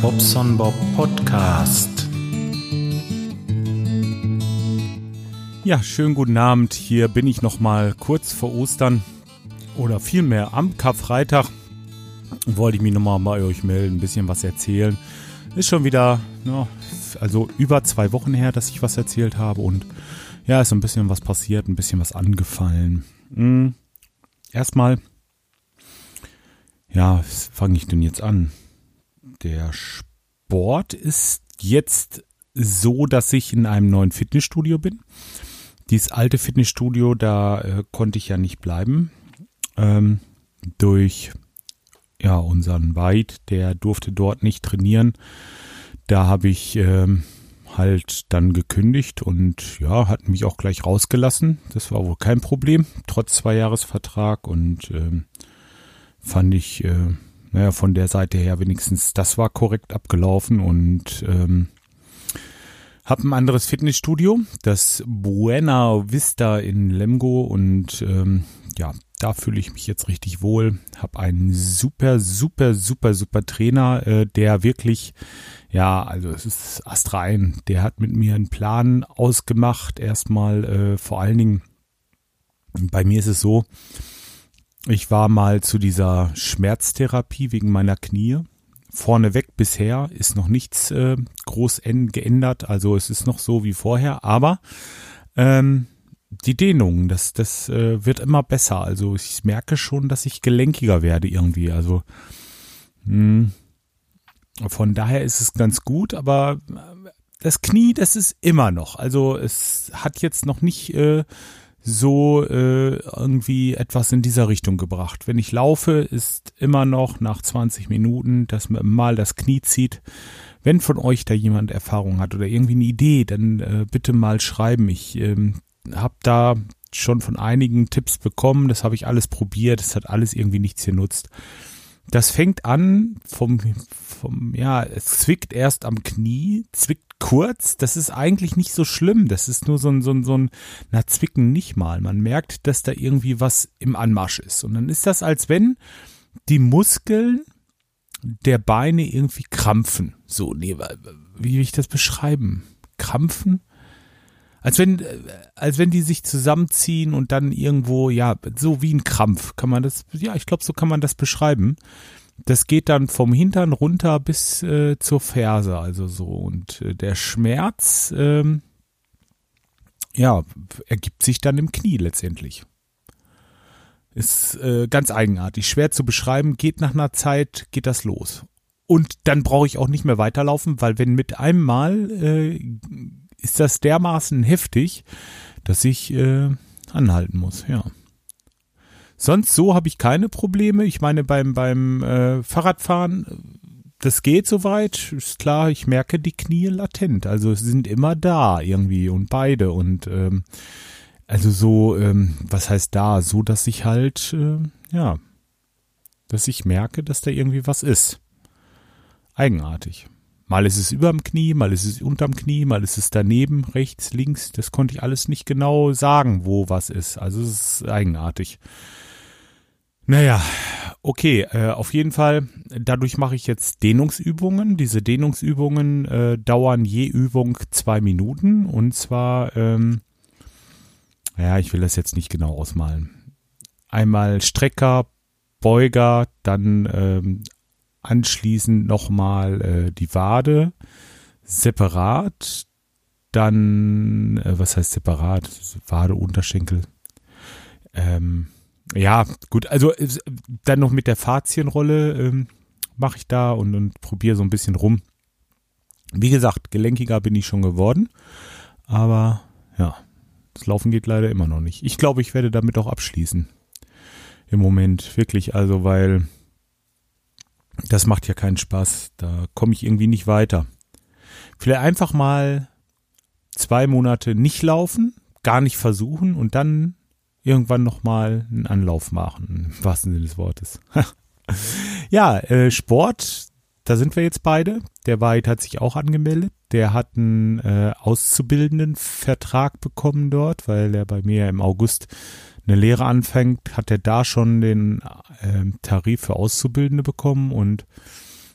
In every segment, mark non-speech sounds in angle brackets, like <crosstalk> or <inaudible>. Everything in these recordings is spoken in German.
Bobson Bob Podcast. Ja, schönen guten Abend. Hier bin ich noch mal kurz vor Ostern oder vielmehr am Karfreitag. Wollte ich mich noch mal bei euch melden, ein bisschen was erzählen. Ist schon wieder, ja, also über zwei Wochen her, dass ich was erzählt habe und ja, ist ein bisschen was passiert, ein bisschen was angefallen. Hm. Erstmal, ja, fange ich denn jetzt an? Der Sport ist jetzt so, dass ich in einem neuen Fitnessstudio bin. Dieses alte Fitnessstudio, da äh, konnte ich ja nicht bleiben. Ähm, durch ja unseren Weid, der durfte dort nicht trainieren. Da habe ich ähm, halt dann gekündigt und ja, hat mich auch gleich rausgelassen. Das war wohl kein Problem, trotz Zweijahresvertrag und ähm, fand ich, äh, naja, von der Seite her wenigstens, das war korrekt abgelaufen und ähm, habe ein anderes Fitnessstudio, das Buena Vista in Lemgo und ähm, ja, da fühle ich mich jetzt richtig wohl. Habe einen super, super, super, super Trainer, äh, der wirklich ja, also es ist astrein. Der hat mit mir einen Plan ausgemacht. Erstmal äh, vor allen Dingen, bei mir ist es so, ich war mal zu dieser Schmerztherapie wegen meiner Knie. Vorneweg bisher ist noch nichts äh, groß geändert. Also es ist noch so wie vorher. Aber ähm, die Dehnung, das, das äh, wird immer besser. Also ich merke schon, dass ich gelenkiger werde irgendwie. Also mh, hm, von daher ist es ganz gut, aber äh, das Knie, das ist immer noch. Also es hat jetzt noch nicht äh, so äh, irgendwie etwas in dieser Richtung gebracht. Wenn ich laufe, ist immer noch nach 20 Minuten, dass man mal das Knie zieht. Wenn von euch da jemand Erfahrung hat oder irgendwie eine Idee, dann äh, bitte mal schreiben. Ich ähm, habe da schon von einigen Tipps bekommen. Das habe ich alles probiert. Das hat alles irgendwie nichts genutzt. Das fängt an vom, vom, ja, es zwickt erst am Knie, zwickt kurz. Das ist eigentlich nicht so schlimm. Das ist nur so ein, so ein, so ein, na, zwicken nicht mal. Man merkt, dass da irgendwie was im Anmarsch ist. Und dann ist das, als wenn die Muskeln der Beine irgendwie krampfen. So, nee, wie will ich das beschreiben? Krampfen? als wenn, äh, als wenn die sich zusammenziehen und dann irgendwo, ja, so wie ein Krampf, kann man das, ja, ich glaube, so kann man das beschreiben. Das geht dann vom Hintern runter bis äh, zur Ferse, also so. Und äh, der Schmerz, ähm, ja, ergibt sich dann im Knie letztendlich. Ist äh, ganz eigenartig, schwer zu beschreiben, geht nach einer Zeit, geht das los. Und dann brauche ich auch nicht mehr weiterlaufen, weil wenn mit einem Mal äh, ist das dermaßen heftig, dass ich äh, anhalten muss, ja. Sonst so habe ich keine Probleme. Ich meine, beim, beim äh, Fahrradfahren, das geht soweit. Ist klar, ich merke die Knie latent. Also sie sind immer da irgendwie und beide. Und ähm, also so, ähm, was heißt da? So, dass ich halt, äh, ja, dass ich merke, dass da irgendwie was ist. Eigenartig. Mal ist es überm Knie, mal ist es unterm Knie, mal ist es daneben, rechts, links. Das konnte ich alles nicht genau sagen, wo was ist. Also es ist eigenartig. Naja, okay, äh, auf jeden Fall, dadurch mache ich jetzt Dehnungsübungen. Diese Dehnungsübungen äh, dauern je Übung zwei Minuten und zwar, ähm, ja, ich will das jetzt nicht genau ausmalen. Einmal Strecker, Beuger, dann ähm, anschließend nochmal äh, die Wade separat, dann, äh, was heißt separat? Wade, Unterschenkel. Ähm, ja, gut, also äh, dann noch mit der Fazienrolle ähm, mache ich da und, und probiere so ein bisschen rum. Wie gesagt, gelenkiger bin ich schon geworden, aber ja, das Laufen geht leider immer noch nicht. Ich glaube, ich werde damit auch abschließen. Im Moment, wirklich, also weil das macht ja keinen Spaß. Da komme ich irgendwie nicht weiter. Vielleicht einfach mal zwei Monate nicht laufen, gar nicht versuchen und dann irgendwann nochmal einen Anlauf machen, im wahrsten Sinne des Wortes. <laughs> ja, äh, Sport, da sind wir jetzt beide. Der Weid hat sich auch angemeldet. Der hat einen äh, Auszubildendenvertrag bekommen dort, weil er bei mir im August eine Lehre anfängt, hat er da schon den äh, Tarif für Auszubildende bekommen und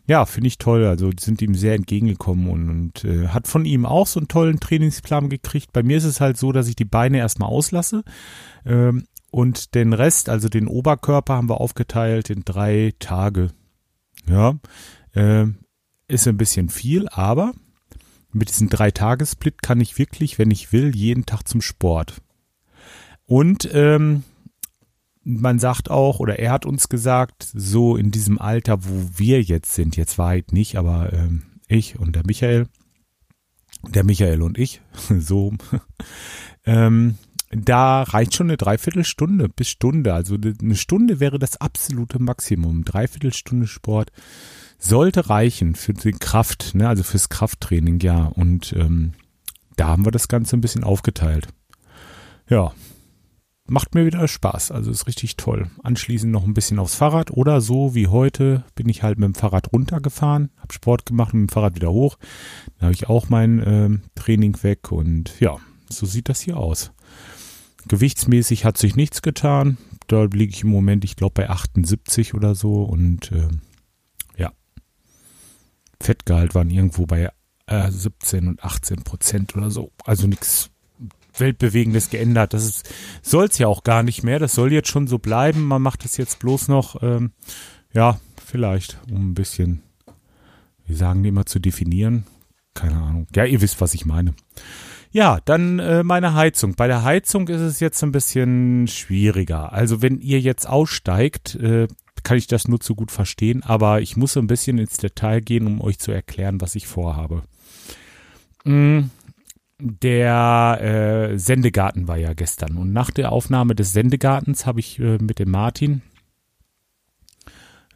ja, finde ich toll. Also die sind ihm sehr entgegengekommen und, und äh, hat von ihm auch so einen tollen Trainingsplan gekriegt. Bei mir ist es halt so, dass ich die Beine erstmal auslasse ähm, und den Rest, also den Oberkörper, haben wir aufgeteilt in drei Tage. Ja, äh, ist ein bisschen viel, aber mit diesem drei Tagessplit kann ich wirklich, wenn ich will, jeden Tag zum Sport. Und ähm, man sagt auch, oder er hat uns gesagt, so in diesem Alter, wo wir jetzt sind, jetzt weit nicht, aber ähm, ich und der Michael, der Michael und ich, <laughs> so, <laughs> ähm, da reicht schon eine Dreiviertelstunde bis Stunde. Also eine Stunde wäre das absolute Maximum. Dreiviertelstunde Sport sollte reichen für die Kraft, ne, also fürs Krafttraining, ja. Und ähm, da haben wir das Ganze ein bisschen aufgeteilt. Ja, macht mir wieder Spaß. Also ist richtig toll. Anschließend noch ein bisschen aufs Fahrrad oder so wie heute bin ich halt mit dem Fahrrad runtergefahren, habe Sport gemacht und mit dem Fahrrad wieder hoch. Dann habe ich auch mein äh, Training weg und ja, so sieht das hier aus. Gewichtsmäßig hat sich nichts getan. Da liege ich im Moment, ich glaube, bei 78 oder so und äh, ja, Fettgehalt waren irgendwo bei äh, 17 und 18 Prozent oder so. Also nichts Weltbewegendes geändert. Das soll es ja auch gar nicht mehr. Das soll jetzt schon so bleiben. Man macht es jetzt bloß noch, ähm, ja, vielleicht, um ein bisschen, wie sagen die immer, zu definieren. Keine Ahnung. Ja, ihr wisst, was ich meine. Ja, dann äh, meine Heizung. Bei der Heizung ist es jetzt ein bisschen schwieriger. Also wenn ihr jetzt aussteigt, äh, kann ich das nur zu gut verstehen, aber ich muss ein bisschen ins Detail gehen, um euch zu erklären, was ich vorhabe. Mm, der äh, Sendegarten war ja gestern und nach der Aufnahme des Sendegartens habe ich äh, mit dem Martin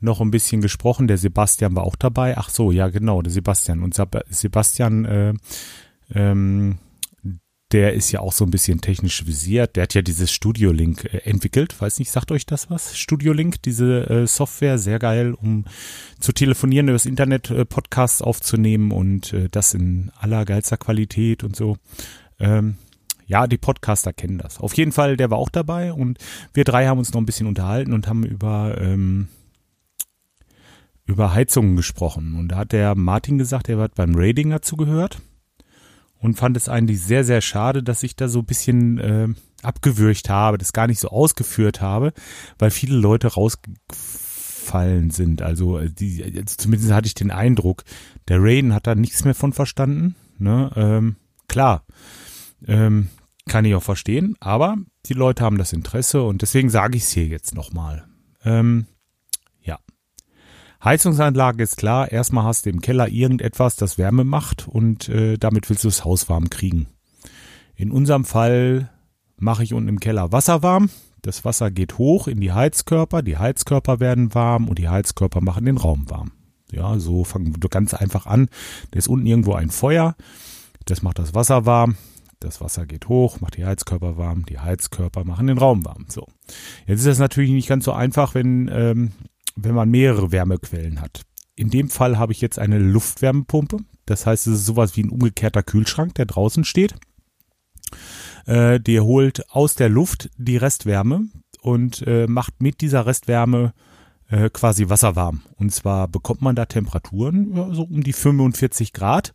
noch ein bisschen gesprochen. Der Sebastian war auch dabei. Ach so, ja genau, der Sebastian. Und Sebastian äh, ähm, der ist ja auch so ein bisschen technisch visiert. Der hat ja dieses Studio Link äh, entwickelt. Weiß nicht, sagt euch das was? Studio Link, diese äh, Software, sehr geil, um zu telefonieren, über das Internet äh, Podcasts aufzunehmen und äh, das in allergeilster Qualität und so. Ähm, ja, die Podcaster kennen das. Auf jeden Fall, der war auch dabei und wir drei haben uns noch ein bisschen unterhalten und haben über ähm, über Heizungen gesprochen. Und da hat der Martin gesagt, er hat beim Rating dazu gehört und fand es eigentlich sehr, sehr schade, dass ich da so ein bisschen äh, abgewürgt habe, das gar nicht so ausgeführt habe, weil viele Leute rausgefallen sind. Also, äh, die, also zumindest hatte ich den Eindruck, der Raiden hat da nichts mehr von verstanden. Ne? Ähm, klar, ähm, kann ich auch verstehen, aber die Leute haben das Interesse und deswegen sage ich es hier jetzt nochmal. Ähm, Heizungsanlage ist klar, erstmal hast du im Keller irgendetwas, das Wärme macht und äh, damit willst du das Haus warm kriegen. In unserem Fall mache ich unten im Keller Wasser warm. Das Wasser geht hoch in die Heizkörper, die Heizkörper werden warm und die Heizkörper machen den Raum warm. Ja, so fangen wir ganz einfach an. Da ist unten irgendwo ein Feuer, das macht das Wasser warm. Das Wasser geht hoch, macht die Heizkörper warm, die Heizkörper machen den Raum warm. So. Jetzt ist das natürlich nicht ganz so einfach, wenn ähm, wenn man mehrere Wärmequellen hat. In dem Fall habe ich jetzt eine Luftwärmepumpe. Das heißt, es ist sowas wie ein umgekehrter Kühlschrank, der draußen steht. Äh, der holt aus der Luft die Restwärme und äh, macht mit dieser Restwärme äh, quasi wasserwarm. Und zwar bekommt man da Temperaturen ja, so um die 45 Grad.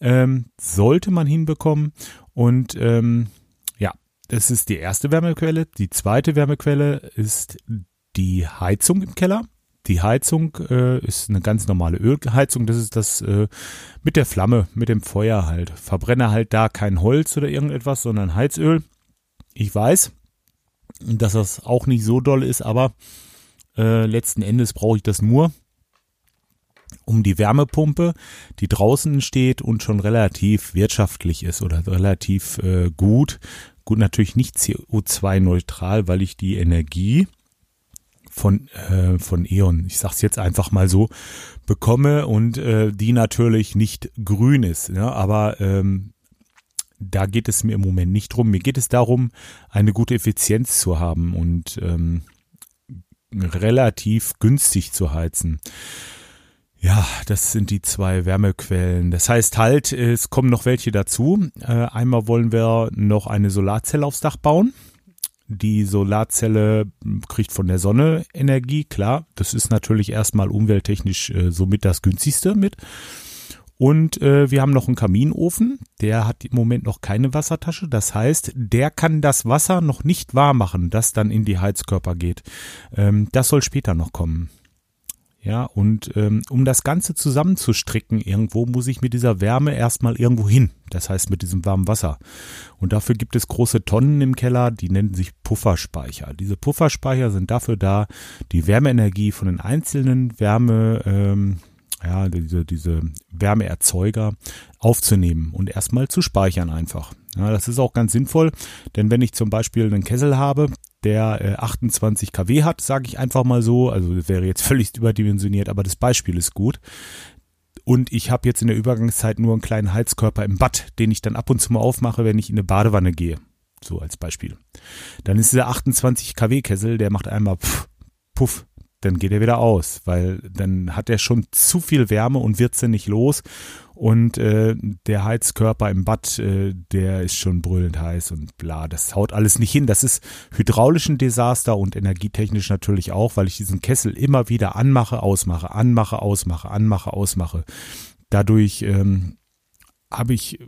Ähm, sollte man hinbekommen. Und ähm, ja, das ist die erste Wärmequelle. Die zweite Wärmequelle ist die Heizung im Keller. Die Heizung äh, ist eine ganz normale Ölheizung. Das ist das äh, mit der Flamme, mit dem Feuer halt. Verbrenne halt da kein Holz oder irgendetwas, sondern Heizöl. Ich weiß, dass das auch nicht so doll ist, aber äh, letzten Endes brauche ich das nur, um die Wärmepumpe, die draußen steht und schon relativ wirtschaftlich ist oder relativ äh, gut. Gut, natürlich nicht CO2-neutral, weil ich die Energie von, äh, von E.ON, ich sag's jetzt einfach mal so, bekomme und äh, die natürlich nicht grün ist. Ja, aber ähm, da geht es mir im Moment nicht drum. Mir geht es darum, eine gute Effizienz zu haben und ähm, relativ günstig zu heizen. Ja, das sind die zwei Wärmequellen. Das heißt halt, es kommen noch welche dazu. Äh, einmal wollen wir noch eine Solarzelle aufs Dach bauen. Die Solarzelle kriegt von der Sonne Energie, klar. Das ist natürlich erstmal umwelttechnisch äh, somit das günstigste mit. Und äh, wir haben noch einen Kaminofen, der hat im Moment noch keine Wassertasche. Das heißt, der kann das Wasser noch nicht warm machen, das dann in die Heizkörper geht. Ähm, das soll später noch kommen. Ja, und ähm, um das Ganze zusammenzustricken irgendwo, muss ich mit dieser Wärme erstmal irgendwo hin. Das heißt mit diesem warmen Wasser. Und dafür gibt es große Tonnen im Keller, die nennen sich Pufferspeicher. Diese Pufferspeicher sind dafür da, die Wärmeenergie von den einzelnen Wärme, ähm, ja, diese, diese Wärmeerzeuger aufzunehmen und erstmal zu speichern einfach. Ja, das ist auch ganz sinnvoll, denn wenn ich zum Beispiel einen Kessel habe, der äh, 28 kW hat, sage ich einfach mal so, also das wäre jetzt <laughs> völlig überdimensioniert, aber das Beispiel ist gut. Und ich habe jetzt in der Übergangszeit nur einen kleinen Heizkörper im Bad, den ich dann ab und zu mal aufmache, wenn ich in eine Badewanne gehe. So als Beispiel. Dann ist dieser 28 kW Kessel, der macht einmal puff, puff dann geht er wieder aus, weil dann hat er schon zu viel Wärme und wird sie nicht los. Und äh, der Heizkörper im Bad, äh, der ist schon brüllend heiß und bla, das haut alles nicht hin. Das ist hydraulisch ein Desaster und energietechnisch natürlich auch, weil ich diesen Kessel immer wieder anmache, ausmache, anmache, ausmache, anmache, ausmache. Dadurch ähm, habe ich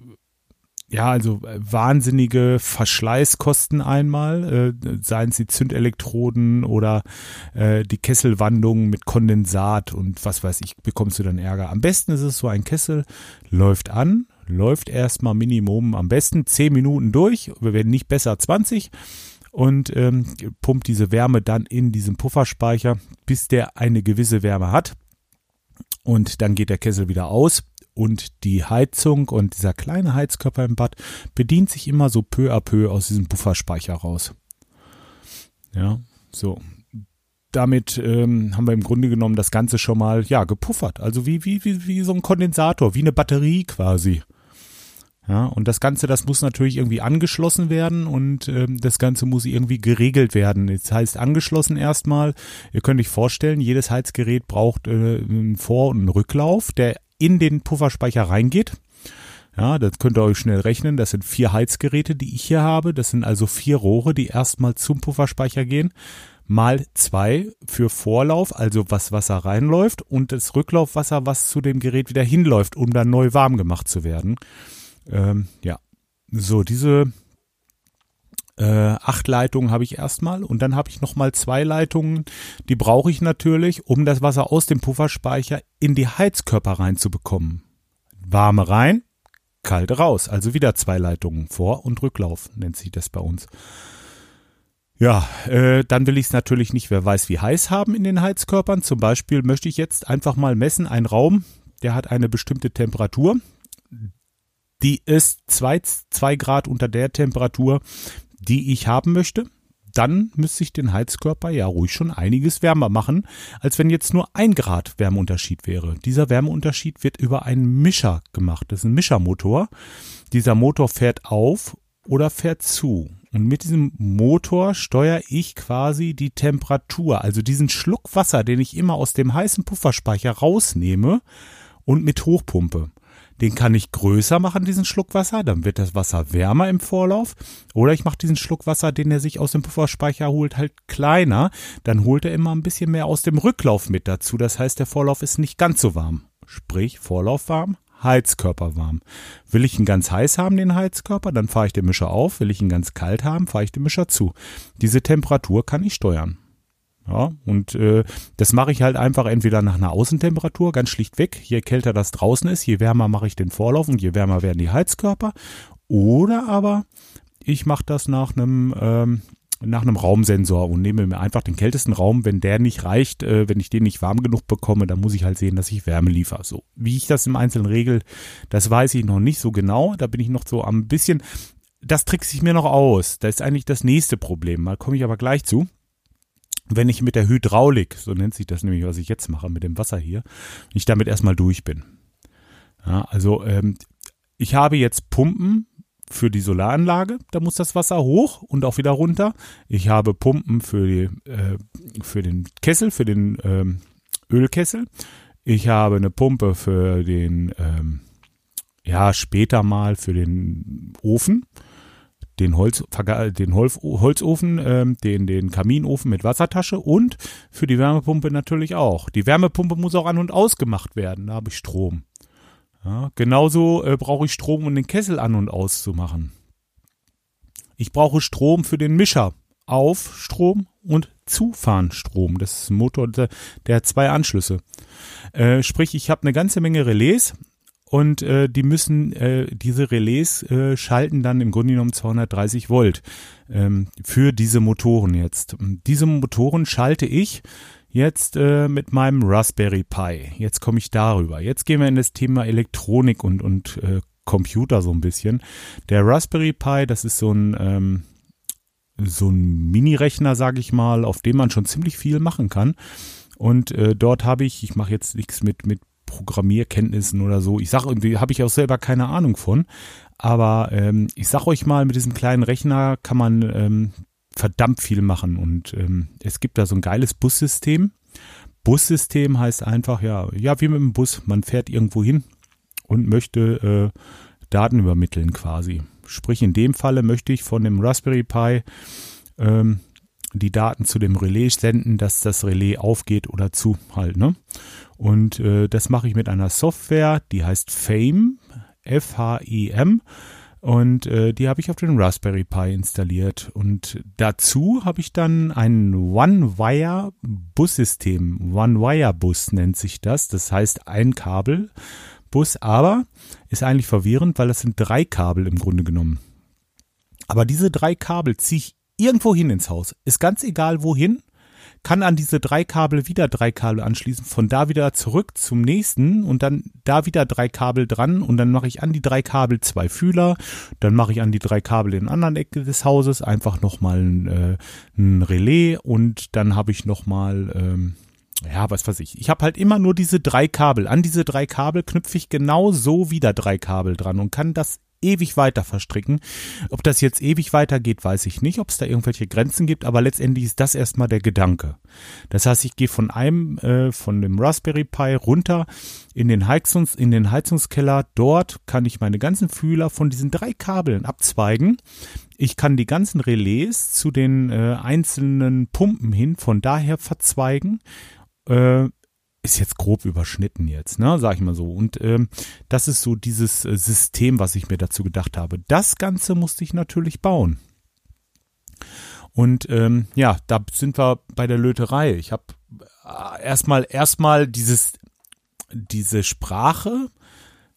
ja, also äh, wahnsinnige Verschleißkosten einmal, äh, seien es die Zündelektroden oder äh, die Kesselwandung mit Kondensat und was weiß ich, bekommst du dann Ärger. Am besten ist es so, ein Kessel läuft an, läuft erstmal Minimum am besten 10 Minuten durch, wir werden nicht besser 20 und ähm, pumpt diese Wärme dann in diesen Pufferspeicher, bis der eine gewisse Wärme hat. Und dann geht der Kessel wieder aus und die Heizung und dieser kleine Heizkörper im Bad bedient sich immer so peu à peu aus diesem Bufferspeicher raus. Ja, so. Damit ähm, haben wir im Grunde genommen das Ganze schon mal ja gepuffert. Also wie, wie, wie, wie so ein Kondensator, wie eine Batterie quasi. Ja, und das Ganze, das muss natürlich irgendwie angeschlossen werden und ähm, das Ganze muss irgendwie geregelt werden. Das heißt angeschlossen erstmal. Ihr könnt euch vorstellen, jedes Heizgerät braucht äh, einen Vor- und einen Rücklauf, der in den Pufferspeicher reingeht. Ja, das könnt ihr euch schnell rechnen. Das sind vier Heizgeräte, die ich hier habe. Das sind also vier Rohre, die erstmal zum Pufferspeicher gehen. Mal zwei für Vorlauf, also was Wasser reinläuft und das Rücklaufwasser, was zu dem Gerät wieder hinläuft, um dann neu warm gemacht zu werden. Ähm, ja, so diese äh, acht Leitungen habe ich erstmal und dann habe ich nochmal zwei Leitungen, die brauche ich natürlich, um das Wasser aus dem Pufferspeicher in die Heizkörper reinzubekommen. Warme rein, kalte raus, also wieder zwei Leitungen, Vor- und Rücklauf nennt sich das bei uns. Ja, äh, dann will ich es natürlich nicht, wer weiß wie heiß haben in den Heizkörpern. Zum Beispiel möchte ich jetzt einfach mal messen, ein Raum, der hat eine bestimmte Temperatur. Die ist zwei, zwei Grad unter der Temperatur, die ich haben möchte, dann müsste ich den Heizkörper ja ruhig schon einiges wärmer machen, als wenn jetzt nur ein Grad Wärmeunterschied wäre. Dieser Wärmeunterschied wird über einen Mischer gemacht. Das ist ein Mischermotor. Dieser Motor fährt auf oder fährt zu. Und mit diesem Motor steuere ich quasi die Temperatur, also diesen Schluck Wasser, den ich immer aus dem heißen Pufferspeicher rausnehme und mit hochpumpe. Den kann ich größer machen, diesen Schluck Wasser, dann wird das Wasser wärmer im Vorlauf. Oder ich mache diesen Schluck Wasser, den er sich aus dem Pufferspeicher holt, halt kleiner. Dann holt er immer ein bisschen mehr aus dem Rücklauf mit dazu. Das heißt, der Vorlauf ist nicht ganz so warm. Sprich, Vorlauf warm, Heizkörper warm. Will ich ihn ganz heiß haben, den Heizkörper, dann fahre ich den Mischer auf. Will ich ihn ganz kalt haben, fahre ich den Mischer zu. Diese Temperatur kann ich steuern. Ja, und äh, das mache ich halt einfach entweder nach einer Außentemperatur, ganz schlicht weg. Je kälter das draußen ist, je wärmer mache ich den Vorlauf und je wärmer werden die Heizkörper. Oder aber ich mache das nach einem ähm, nach einem Raumsensor und nehme mir einfach den kältesten Raum. Wenn der nicht reicht, äh, wenn ich den nicht warm genug bekomme, dann muss ich halt sehen, dass ich Wärme liefere. So, wie ich das im Einzelnen regel, das weiß ich noch nicht so genau. Da bin ich noch so am bisschen, das trickse ich mir noch aus. Das ist eigentlich das nächste Problem. Mal komme ich aber gleich zu wenn ich mit der Hydraulik, so nennt sich das nämlich, was ich jetzt mache, mit dem Wasser hier, ich damit erstmal durch bin. Ja, also ähm, ich habe jetzt Pumpen für die Solaranlage, da muss das Wasser hoch und auch wieder runter. Ich habe Pumpen für, die, äh, für den Kessel, für den ähm, Ölkessel. Ich habe eine Pumpe für den, ähm, ja, später mal für den Ofen den, Holz, den Holz, Holzofen, äh, den, den Kaminofen mit Wassertasche und für die Wärmepumpe natürlich auch. Die Wärmepumpe muss auch an und ausgemacht werden, da habe ich Strom. Ja, genauso äh, brauche ich Strom, um den Kessel an und auszumachen. Ich brauche Strom für den Mischer. Auf Strom und Zufahren-Strom. Das ist ein Motor, der, der hat zwei Anschlüsse. Äh, sprich, ich habe eine ganze Menge Relais und äh, die müssen äh, diese Relais äh, schalten dann im Grunde genommen 230 Volt ähm, für diese Motoren jetzt. Diese Motoren schalte ich jetzt äh, mit meinem Raspberry Pi. Jetzt komme ich darüber. Jetzt gehen wir in das Thema Elektronik und und äh, Computer so ein bisschen. Der Raspberry Pi, das ist so ein ähm, so ein Mini-Rechner, sage ich mal, auf dem man schon ziemlich viel machen kann. Und äh, dort habe ich, ich mache jetzt nichts mit mit Programmierkenntnissen oder so. Ich sage irgendwie, habe ich auch selber keine Ahnung von. Aber ähm, ich sag euch mal, mit diesem kleinen Rechner kann man ähm, verdammt viel machen. Und ähm, es gibt da so ein geiles Bussystem. Bussystem heißt einfach, ja, ja, wie mit dem Bus. Man fährt irgendwo hin und möchte äh, Daten übermitteln quasi. Sprich, in dem Falle möchte ich von dem Raspberry Pi ähm, die Daten zu dem Relais senden, dass das Relais aufgeht oder zu halt, ne? Und äh, das mache ich mit einer Software, die heißt Fame, F-H-E-M. Und äh, die habe ich auf den Raspberry Pi installiert. Und dazu habe ich dann ein One-Wire-Bussystem. One-Wire-Bus nennt sich das. Das heißt ein Kabelbus, aber ist eigentlich verwirrend, weil das sind drei Kabel im Grunde genommen. Aber diese drei Kabel ziehe ich irgendwo hin ins Haus. Ist ganz egal wohin kann an diese drei Kabel wieder drei Kabel anschließen, von da wieder zurück zum nächsten und dann da wieder drei Kabel dran und dann mache ich an die drei Kabel zwei Fühler, dann mache ich an die drei Kabel in anderen Ecke des Hauses einfach nochmal ein, äh, ein Relais und dann habe ich nochmal, ähm, ja, was weiß ich. Ich habe halt immer nur diese drei Kabel. An diese drei Kabel knüpfe ich genau so wieder drei Kabel dran und kann das ewig weiter verstricken. Ob das jetzt ewig weitergeht, weiß ich nicht, ob es da irgendwelche Grenzen gibt, aber letztendlich ist das erstmal der Gedanke. Das heißt, ich gehe von einem, äh, von dem Raspberry Pi runter in den, Heizungs-, in den Heizungskeller. Dort kann ich meine ganzen Fühler von diesen drei Kabeln abzweigen. Ich kann die ganzen Relais zu den äh, einzelnen Pumpen hin von daher verzweigen. Äh, ist jetzt grob überschnitten jetzt, ne, sag ich mal so. Und ähm, das ist so dieses äh, System, was ich mir dazu gedacht habe. Das Ganze musste ich natürlich bauen. Und ähm, ja, da sind wir bei der Löterei. Ich habe äh, erstmal erstmal dieses diese Sprache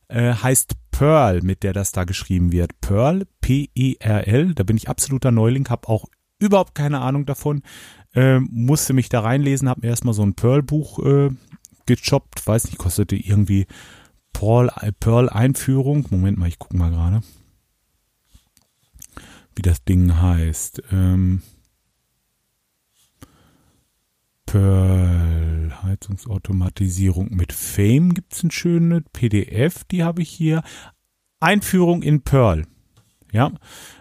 äh, heißt Perl, mit der das da geschrieben wird. Perl, P-E-R-L. Da bin ich absoluter Neuling, habe auch überhaupt keine Ahnung davon. Äh, musste mich da reinlesen, habe mir erstmal so ein Perl-Buch äh, gechoppt, weiß nicht, kostete irgendwie Pearl Einführung. Moment mal, ich gucke mal gerade, wie das Ding heißt. Ähm, Pearl Heizungsautomatisierung mit Fame gibt es ein schönes PDF, die habe ich hier. Einführung in Pearl. Ja,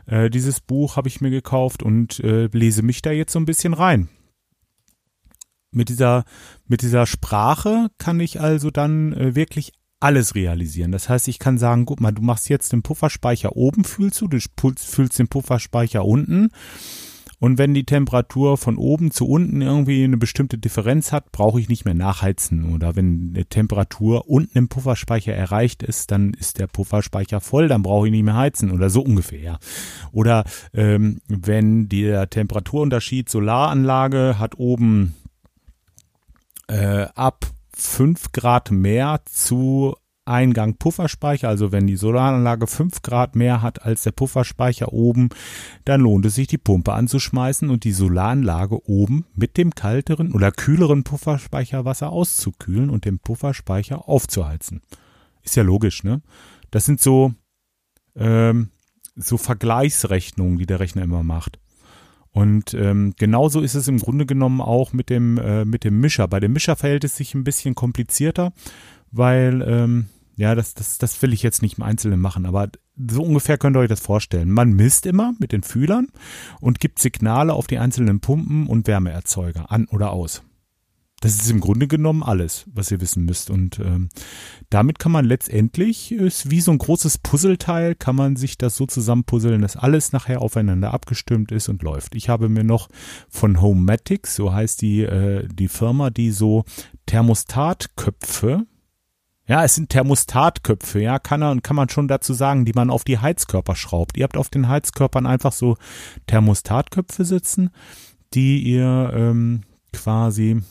äh, dieses Buch habe ich mir gekauft und äh, lese mich da jetzt so ein bisschen rein mit dieser, mit dieser Sprache kann ich also dann äh, wirklich alles realisieren. Das heißt, ich kann sagen, guck mal, du machst jetzt den Pufferspeicher oben, fühlst du, du fühlst den Pufferspeicher unten. Und wenn die Temperatur von oben zu unten irgendwie eine bestimmte Differenz hat, brauche ich nicht mehr nachheizen. Oder wenn eine Temperatur unten im Pufferspeicher erreicht ist, dann ist der Pufferspeicher voll, dann brauche ich nicht mehr heizen. Oder so ungefähr. Oder ähm, wenn der Temperaturunterschied Solaranlage hat oben äh, ab 5 Grad mehr zu Eingang Pufferspeicher, also wenn die Solaranlage 5 Grad mehr hat als der Pufferspeicher oben, dann lohnt es sich die Pumpe anzuschmeißen und die Solaranlage oben mit dem kalteren oder kühleren Pufferspeicherwasser auszukühlen und den Pufferspeicher aufzuheizen. Ist ja logisch, ne? Das sind so, ähm, so Vergleichsrechnungen, die der Rechner immer macht. Und ähm, genauso ist es im Grunde genommen auch mit dem, äh, mit dem Mischer. Bei dem Mischer verhält es sich ein bisschen komplizierter, weil, ähm, ja, das, das, das will ich jetzt nicht im Einzelnen machen, aber so ungefähr könnt ihr euch das vorstellen. Man misst immer mit den Fühlern und gibt Signale auf die einzelnen Pumpen und Wärmeerzeuger an oder aus. das ist im Grunde genommen alles, was ihr wissen müsst. Und ähm, damit kann man letztendlich, ist wie so ein großes Puzzleteil, kann man sich das so zusammenpuzzeln, dass alles nachher aufeinander abgestimmt ist und läuft. Ich habe mir noch von Homematics, so heißt die, äh, die Firma, die so Thermostatköpfe, ja, es sind Thermostatköpfe, ja, kann, kann man schon dazu sagen, die man auf die Heizkörper schraubt. Ihr habt auf den Heizkörpern einfach so Thermostatköpfe sitzen, die ihr ähm, quasi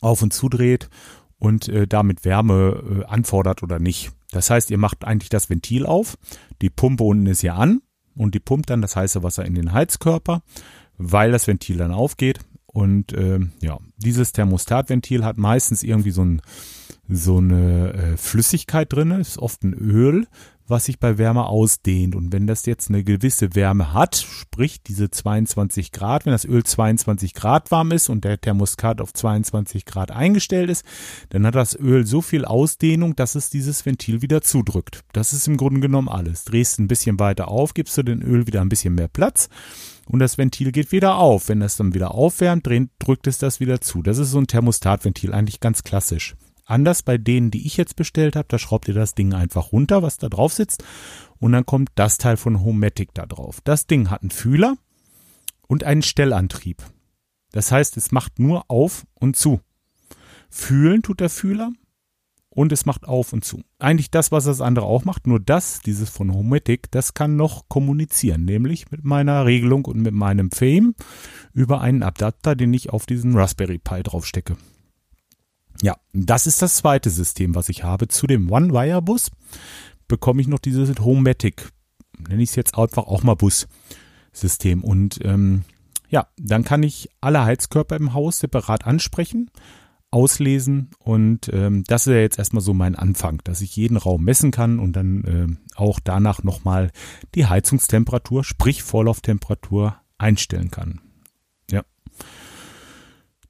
auf und zudreht und äh, damit Wärme äh, anfordert oder nicht. Das heißt, ihr macht eigentlich das Ventil auf, die Pumpe unten ist ja an und die pumpt dann das heiße Wasser in den Heizkörper, weil das Ventil dann aufgeht. Und äh, ja, dieses Thermostatventil hat meistens irgendwie so, ein, so eine äh, Flüssigkeit drin, ist oft ein Öl, was sich bei Wärme ausdehnt. Und wenn das jetzt eine gewisse Wärme hat, sprich diese 22 Grad, wenn das Öl 22 Grad warm ist und der Thermostat auf 22 Grad eingestellt ist, dann hat das Öl so viel Ausdehnung, dass es dieses Ventil wieder zudrückt. Das ist im Grunde genommen alles. Drehst ein bisschen weiter auf, gibst du dem Öl wieder ein bisschen mehr Platz und das Ventil geht wieder auf. Wenn das dann wieder aufwärmt, drückt es das wieder zu. Das ist so ein Thermostatventil, eigentlich ganz klassisch. Anders bei denen, die ich jetzt bestellt habe, da schraubt ihr das Ding einfach runter, was da drauf sitzt. Und dann kommt das Teil von Homematic da drauf. Das Ding hat einen Fühler und einen Stellantrieb. Das heißt, es macht nur auf und zu. Fühlen tut der Fühler und es macht auf und zu. Eigentlich das, was das andere auch macht, nur das, dieses von Homematic, das kann noch kommunizieren, nämlich mit meiner Regelung und mit meinem Fame über einen Adapter, den ich auf diesen Raspberry Pi draufstecke. Ja, das ist das zweite System, was ich habe. Zu dem One-Wire-Bus bekomme ich noch dieses Homematic, nenne ich es jetzt einfach auch mal Bus-System. Und ähm, ja, dann kann ich alle Heizkörper im Haus separat ansprechen, auslesen und ähm, das ist ja jetzt erstmal so mein Anfang, dass ich jeden Raum messen kann und dann äh, auch danach nochmal die Heizungstemperatur, sprich Vorlauftemperatur einstellen kann.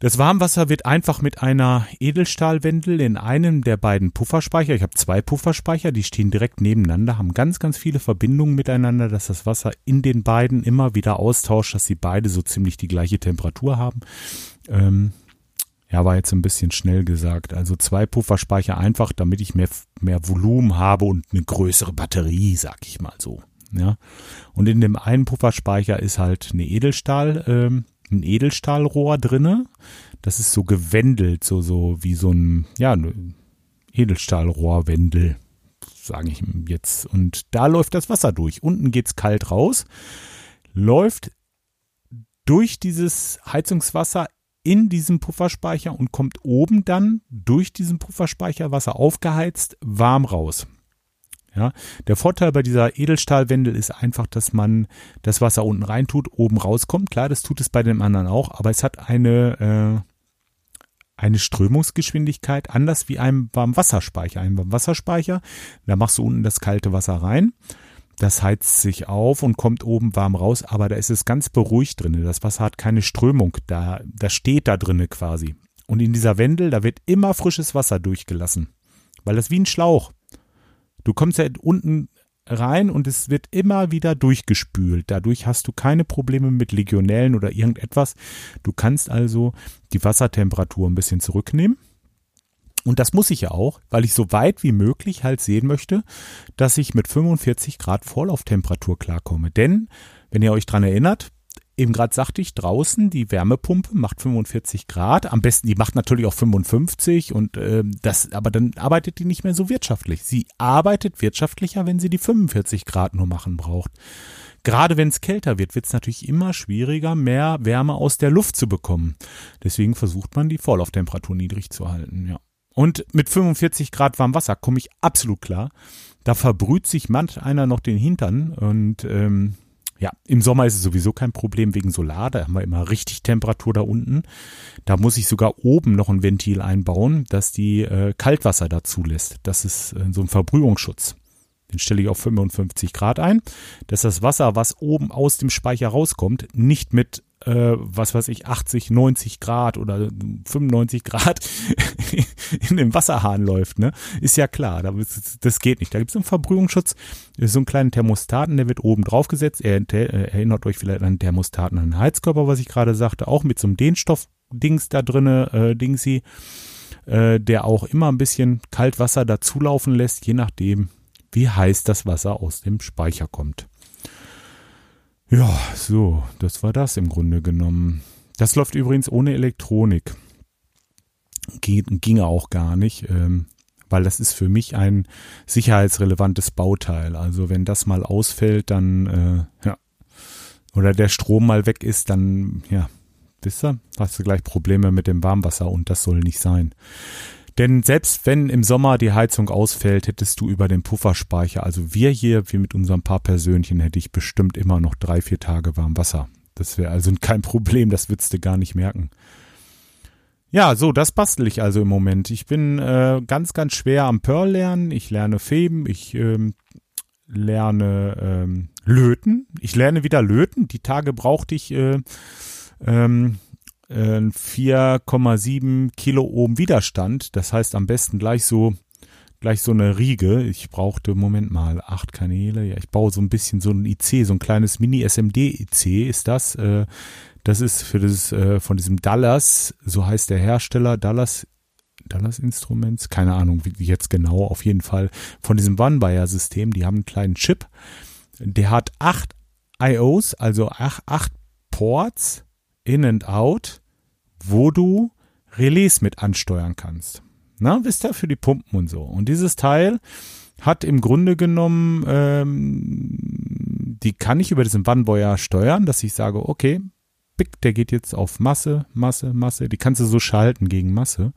Das Warmwasser wird einfach mit einer Edelstahlwendel in einem der beiden Pufferspeicher, ich habe zwei Pufferspeicher, die stehen direkt nebeneinander, haben ganz, ganz viele Verbindungen miteinander, dass das Wasser in den beiden immer wieder austauscht, dass sie beide so ziemlich die gleiche Temperatur haben. Ähm, ja, war jetzt ein bisschen schnell gesagt. Also zwei Pufferspeicher einfach, damit ich mehr, mehr Volumen habe und eine größere Batterie, sag ich mal so. Ja. Und in dem einen Pufferspeicher ist halt eine Edelstahl, ähm, ein Edelstahlrohr drinne. Das ist so gewendelt, so, so wie so ein, ja, ein Edelstahlrohrwendel, sage ich jetzt. Und da läuft das Wasser durch. Unten geht's kalt raus, läuft durch dieses Heizungswasser in diesem Pufferspeicher und kommt oben dann durch diesen Pufferspeicher Wasser aufgeheizt warm raus. Ja, der Vorteil bei dieser Edelstahlwendel ist einfach, dass man das Wasser unten reintut, oben rauskommt. Klar, das tut es bei dem anderen auch, aber es hat eine, äh, eine Strömungsgeschwindigkeit anders wie einem Warmwasserspeicher. Ein Warmwasserspeicher, da machst du unten das kalte Wasser rein. Das heizt sich auf und kommt oben warm raus, aber da ist es ganz beruhigt drin. Das Wasser hat keine Strömung, da, das steht da drinne quasi. Und in dieser Wendel, da wird immer frisches Wasser durchgelassen. Weil das wie ein Schlauch. Du kommst ja unten rein und es wird immer wieder durchgespült. Dadurch hast du keine Probleme mit Legionellen oder irgendetwas. Du kannst also die Wassertemperatur ein bisschen zurücknehmen. Und das muss ich ja auch, weil ich so weit wie möglich halt sehen möchte, dass ich mit 45 Grad Vorlauftemperatur klarkomme. Denn, wenn ihr euch dran erinnert, eben gerade sagte ich, draußen die Wärmepumpe macht 45 Grad. Am besten, die macht natürlich auch 55 und äh, das, aber dann arbeitet die nicht mehr so wirtschaftlich. Sie arbeitet wirtschaftlicher, wenn sie die 45 Grad nur machen braucht. Gerade wenn es kälter wird, wird es natürlich immer schwieriger, mehr Wärme aus der Luft zu bekommen. Deswegen versucht man, die Vorlauftemperatur niedrig zu halten, ja. Und mit 45 Grad warm Wasser komme ich absolut klar. Da verbrüht sich manch einer noch den Hintern und ähm, ja, im Sommer ist es sowieso kein Problem wegen Solar. Da haben wir immer richtig Temperatur da unten. Da muss ich sogar oben noch ein Ventil einbauen, das die äh, Kaltwasser da zulässt. Das ist äh, so ein Verbrühungsschutz. Den stelle ich auf 55 Grad ein, dass das Wasser, was oben aus dem Speicher rauskommt, nicht mit äh, was weiß ich, 80, 90 Grad oder 95 Grad <laughs> in dem Wasserhahn läuft, ne? Ist ja klar, das geht nicht. Da gibt es einen Verbrühungsschutz, so einen kleinen Thermostaten, der wird oben drauf gesetzt. Er erinnert euch vielleicht an Thermostaten, an den Heizkörper, was ich gerade sagte, auch mit so einem Dehnstoff-Dings da drinne, äh, Dingsi, äh, der auch immer ein bisschen Kaltwasser dazulaufen lässt, je nachdem, wie heiß das Wasser aus dem Speicher kommt. Ja, so, das war das im Grunde genommen. Das läuft übrigens ohne Elektronik. Geht, ginge auch gar nicht, ähm, weil das ist für mich ein sicherheitsrelevantes Bauteil. Also wenn das mal ausfällt, dann, äh, ja, oder der Strom mal weg ist, dann, ja, wisst ihr, hast du gleich Probleme mit dem Warmwasser und das soll nicht sein. Denn selbst wenn im Sommer die Heizung ausfällt, hättest du über den Pufferspeicher, also wir hier, wir mit unserem paar Persönchen, hätte ich bestimmt immer noch drei, vier Tage warm Wasser. Das wäre also kein <laughs> Problem, das würdest du gar nicht merken. Ja, so, das bastel ich also im Moment. Ich bin äh, ganz, ganz schwer am Pearl lernen. Ich lerne Feben, ich ähm, lerne ähm, Löten. Ich lerne wieder Löten. Die Tage brauchte ich äh, ähm, 4,7 Kilo Ohm Widerstand. Das heißt am besten gleich so gleich so eine Riege. Ich brauchte, Moment mal, acht Kanäle. Ja, ich baue so ein bisschen so ein IC, so ein kleines Mini-SMD-IC ist das. Äh, das ist für das, äh, von diesem Dallas, so heißt der Hersteller, Dallas, Dallas Instruments, keine Ahnung, wie jetzt genau, auf jeden Fall von diesem One-Buyer-System. Die haben einen kleinen Chip. Der hat acht IOs, also acht, acht Ports in and out, wo du Relais mit ansteuern kannst. Na, wisst ihr, für die Pumpen und so. Und dieses Teil hat im Grunde genommen, ähm, die kann ich über diesen One steuern, dass ich sage, okay, Pick, der geht jetzt auf Masse, Masse, Masse. Die kannst du so schalten gegen Masse.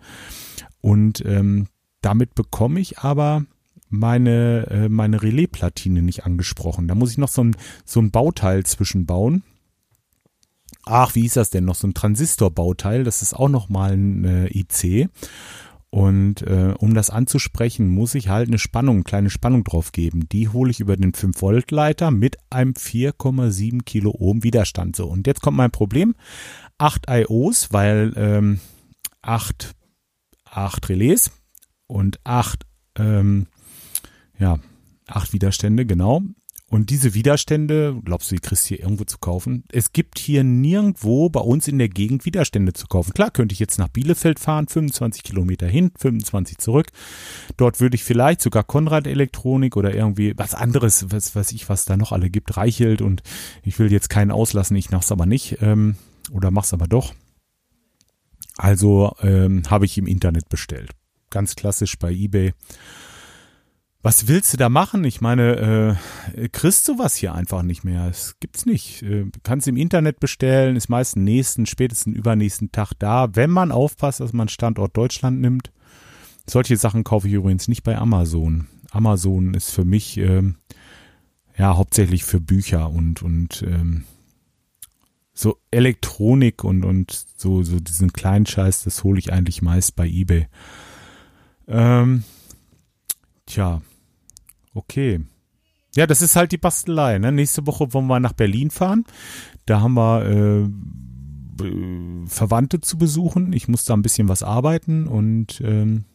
Und ähm, damit bekomme ich aber meine, äh, meine Relaisplatine nicht angesprochen. Da muss ich noch so ein, so ein Bauteil zwischenbauen ach, wie hieß das denn noch, so ein Transistorbauteil, das ist auch nochmal ein äh, IC. Und äh, um das anzusprechen, muss ich halt eine Spannung, eine kleine Spannung drauf geben. Die hole ich über den 5-Volt-Leiter mit einem 4,7 Kilo Ohm Widerstand. So, und jetzt kommt mein Problem. Acht IOs, weil ähm, acht, acht Relais und acht, ähm, ja, acht Widerstände, genau. Und diese Widerstände, glaubst du, die kriegst du hier irgendwo zu kaufen? Es gibt hier nirgendwo bei uns in der Gegend Widerstände zu kaufen. Klar könnte ich jetzt nach Bielefeld fahren, 25 Kilometer hin, 25 zurück. Dort würde ich vielleicht sogar Konrad Elektronik oder irgendwie was anderes, was weiß ich, was da noch alle gibt, Reichelt und ich will jetzt keinen auslassen, ich mach's aber nicht ähm, oder mach's aber doch. Also ähm, habe ich im Internet bestellt. Ganz klassisch bei eBay was willst du da machen? Ich meine, äh, kriegst du was hier einfach nicht mehr. Es gibt's nicht. Äh, kannst im Internet bestellen, ist meist nächsten, spätestens übernächsten Tag da, wenn man aufpasst, dass man Standort Deutschland nimmt. Solche Sachen kaufe ich übrigens nicht bei Amazon. Amazon ist für mich ähm, ja hauptsächlich für Bücher und und ähm, so Elektronik und und so so diesen kleinen Scheiß, das hole ich eigentlich meist bei eBay. Ähm, tja, Okay. Ja, das ist halt die Bastelei. Ne? Nächste Woche wollen wir nach Berlin fahren. Da haben wir äh, Verwandte zu besuchen. Ich muss da ein bisschen was arbeiten und ähm,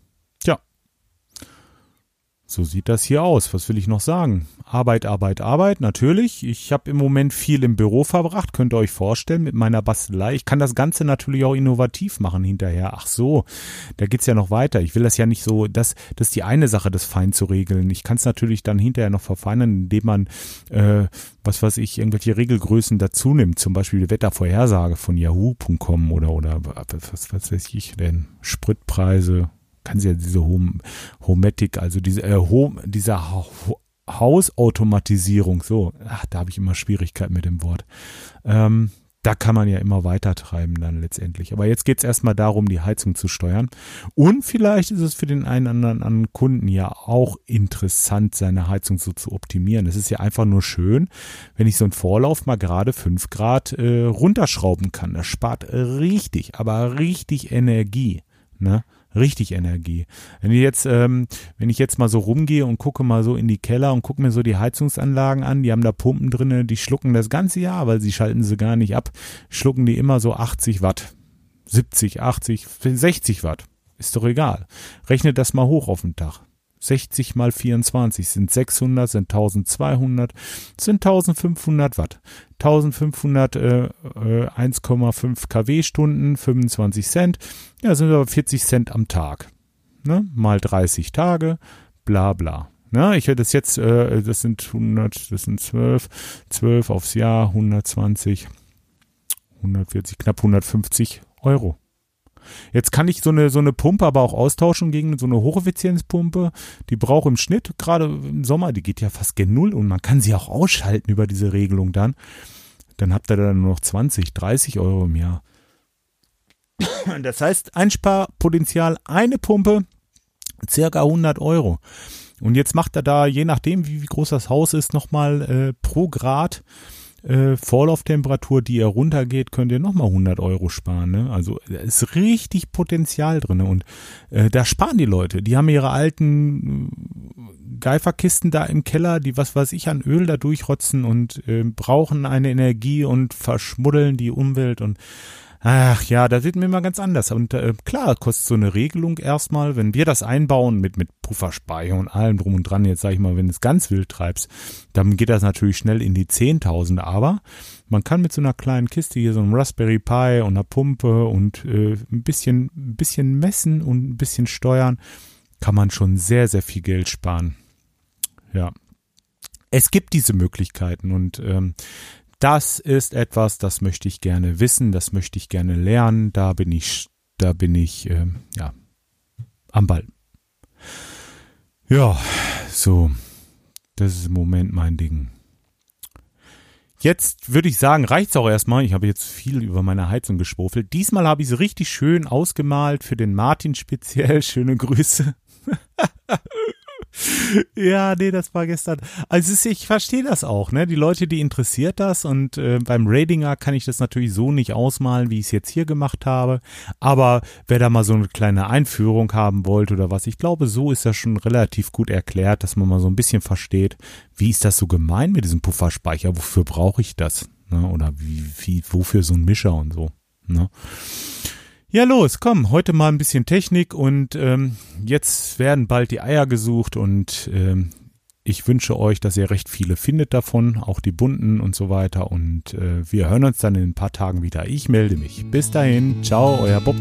so sieht das hier aus. Was will ich noch sagen? Arbeit, Arbeit, Arbeit, natürlich. Ich habe im Moment viel im Büro verbracht, könnt ihr euch vorstellen, mit meiner Bastelei. Ich kann das Ganze natürlich auch innovativ machen hinterher. Ach so, da geht's ja noch weiter. Ich will das ja nicht so, das, das ist die eine Sache, das fein zu regeln. Ich kann es natürlich dann hinterher noch verfeinern, indem man, äh, was weiß ich, irgendwelche Regelgrößen dazu nimmt. Zum Beispiel die Wettervorhersage von yahoo.com oder, oder was, was weiß ich denn, Spritpreise, kann sie ja diese Hom Hometic, also diese äh, Home, dieser ha Hausautomatisierung, so, ach, da habe ich immer Schwierigkeiten mit dem Wort. Ähm, da kann man ja immer weiter treiben dann letztendlich. Aber jetzt geht es erstmal darum, die Heizung zu steuern. Und vielleicht ist es für den einen oder anderen Kunden ja auch interessant, seine Heizung so zu optimieren. Es ist ja einfach nur schön, wenn ich so einen Vorlauf mal gerade fünf Grad äh, runterschrauben kann. Das spart richtig, aber richtig Energie. Ne? Richtig Energie. Wenn ich jetzt, ähm, wenn ich jetzt mal so rumgehe und gucke mal so in die Keller und gucke mir so die Heizungsanlagen an, die haben da Pumpen drinne, die schlucken das ganze Jahr, weil sie schalten sie gar nicht ab, schlucken die immer so 80 Watt, 70, 80, 60 Watt. Ist doch egal. Rechnet das mal hoch auf den Tag. 60 mal 24 sind 600, sind 1200, sind 1500 Watt. 1500 äh, äh, 1,5 kW Stunden, 25 Cent. Ja, sind aber 40 Cent am Tag. Ne? Mal 30 Tage, bla bla. Na, ich hätte es jetzt, äh, das sind 100, das sind 12, 12 aufs Jahr, 120, 140, knapp 150 Euro. Jetzt kann ich so eine, so eine Pumpe aber auch austauschen gegen so eine Hocheffizienzpumpe. Die braucht im Schnitt, gerade im Sommer, die geht ja fast gen Null und man kann sie auch ausschalten über diese Regelung dann. Dann habt ihr dann nur noch 20, 30 Euro im Jahr. <coughs> Das heißt, Einsparpotenzial eine Pumpe, circa 100 Euro. Und jetzt macht er da, je nachdem, wie, wie groß das Haus ist, nochmal äh, pro Grad äh, Vorlauftemperatur, die er runtergeht, könnt ihr nochmal 100 Euro sparen. Ne? Also da ist richtig Potenzial drin und äh, da sparen die Leute. Die haben ihre alten äh, Geiferkisten da im Keller, die was weiß ich an Öl da durchrotzen und äh, brauchen eine Energie und verschmuddeln die Umwelt und Ach ja, da sieht mir immer ganz anders. Und äh, klar, kostet so eine Regelung erstmal, wenn wir das einbauen mit, mit Pufferspeicher und allem drum und dran, jetzt sag ich mal, wenn du es ganz wild treibst, dann geht das natürlich schnell in die Zehntausende. Aber man kann mit so einer kleinen Kiste hier, so einem Raspberry Pi und einer Pumpe und äh, ein bisschen, ein bisschen messen und ein bisschen steuern, kann man schon sehr, sehr viel Geld sparen. Ja. Es gibt diese Möglichkeiten und ähm, das ist etwas, das möchte ich gerne wissen, das möchte ich gerne lernen. Da bin ich, da bin ich, äh, ja, am Ball. Ja, so, das ist im Moment mein Ding. Jetzt würde ich sagen, reicht's auch erstmal. Ich habe jetzt viel über meine Heizung geschwofelt. Diesmal habe ich sie richtig schön ausgemalt für den Martin speziell. <laughs> Schöne Grüße. Ja, nee, das war gestern. Also ist, ich verstehe das auch, ne? Die Leute, die interessiert das und äh, beim Radinger kann ich das natürlich so nicht ausmalen, wie ich es jetzt hier gemacht habe. Aber wer da mal so eine kleine Einführung haben wollte oder was, ich glaube, so ist das schon relativ gut erklärt, dass man mal so ein bisschen versteht, wie ist das so gemein mit diesem Pufferspeicher? Wofür brauche ich das? Ne? Oder wie, wie, wofür so ein Mischer und so? Ne? Ja, los, komm, heute mal ein bisschen Technik und ähm, jetzt werden bald die Eier gesucht und ähm, ich wünsche euch, dass ihr recht viele findet davon, auch die bunten und so weiter. Und äh, wir hören uns dann in ein paar Tagen wieder. Ich melde mich. Bis dahin, ciao, euer Bob.